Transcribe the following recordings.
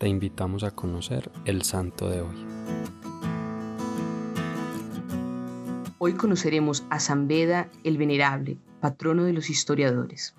te invitamos a conocer el santo de hoy. Hoy conoceremos a San Beda el Venerable, patrono de los historiadores.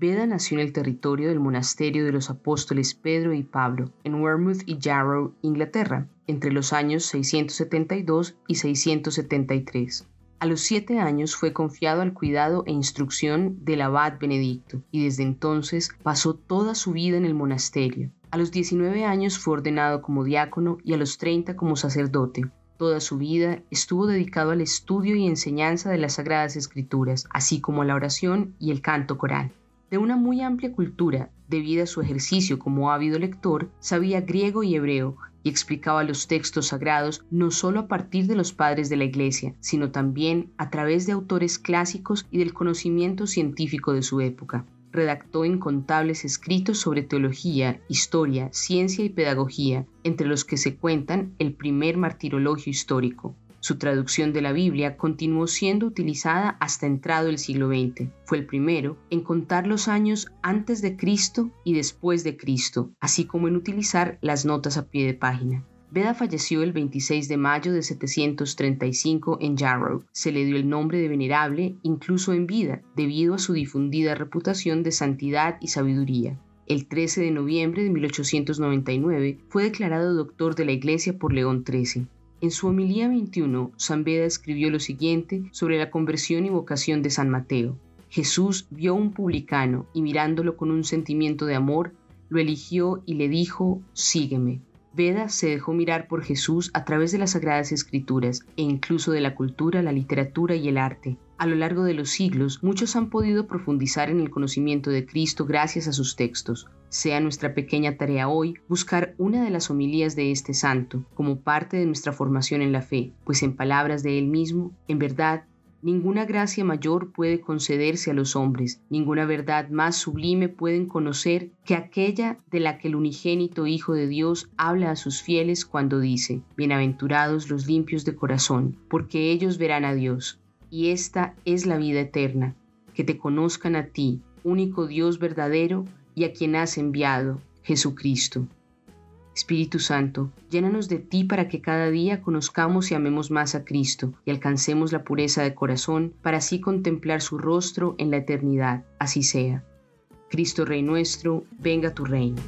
Beda nació en el territorio del monasterio de los apóstoles Pedro y Pablo, en Wearmouth y Jarrow, Inglaterra, entre los años 672 y 673. A los siete años fue confiado al cuidado e instrucción del abad Benedicto y desde entonces pasó toda su vida en el monasterio. A los 19 años fue ordenado como diácono y a los 30 como sacerdote. Toda su vida estuvo dedicado al estudio y enseñanza de las Sagradas Escrituras, así como a la oración y el canto coral. De una muy amplia cultura, debido a su ejercicio como ávido lector, sabía griego y hebreo y explicaba los textos sagrados no solo a partir de los padres de la Iglesia, sino también a través de autores clásicos y del conocimiento científico de su época redactó incontables escritos sobre teología, historia, ciencia y pedagogía, entre los que se cuentan el primer martirologio histórico. Su traducción de la Biblia continuó siendo utilizada hasta entrado el siglo XX. Fue el primero en contar los años antes de Cristo y después de Cristo, así como en utilizar las notas a pie de página. Beda falleció el 26 de mayo de 735 en Jarrow. Se le dio el nombre de venerable incluso en vida, debido a su difundida reputación de santidad y sabiduría. El 13 de noviembre de 1899 fue declarado doctor de la Iglesia por León XIII. En su homilía 21, San Beda escribió lo siguiente sobre la conversión y vocación de San Mateo. Jesús vio a un publicano y mirándolo con un sentimiento de amor, lo eligió y le dijo, sígueme. Veda se dejó mirar por Jesús a través de las Sagradas Escrituras e incluso de la cultura, la literatura y el arte. A lo largo de los siglos, muchos han podido profundizar en el conocimiento de Cristo gracias a sus textos. Sea nuestra pequeña tarea hoy buscar una de las homilías de este santo como parte de nuestra formación en la fe, pues en palabras de él mismo, en verdad, Ninguna gracia mayor puede concederse a los hombres, ninguna verdad más sublime pueden conocer que aquella de la que el unigénito Hijo de Dios habla a sus fieles cuando dice, Bienaventurados los limpios de corazón, porque ellos verán a Dios. Y esta es la vida eterna, que te conozcan a ti, único Dios verdadero, y a quien has enviado, Jesucristo. Espíritu Santo, llénanos de ti para que cada día conozcamos y amemos más a Cristo y alcancemos la pureza de corazón para así contemplar su rostro en la eternidad. Así sea. Cristo Rey nuestro, venga tu reino.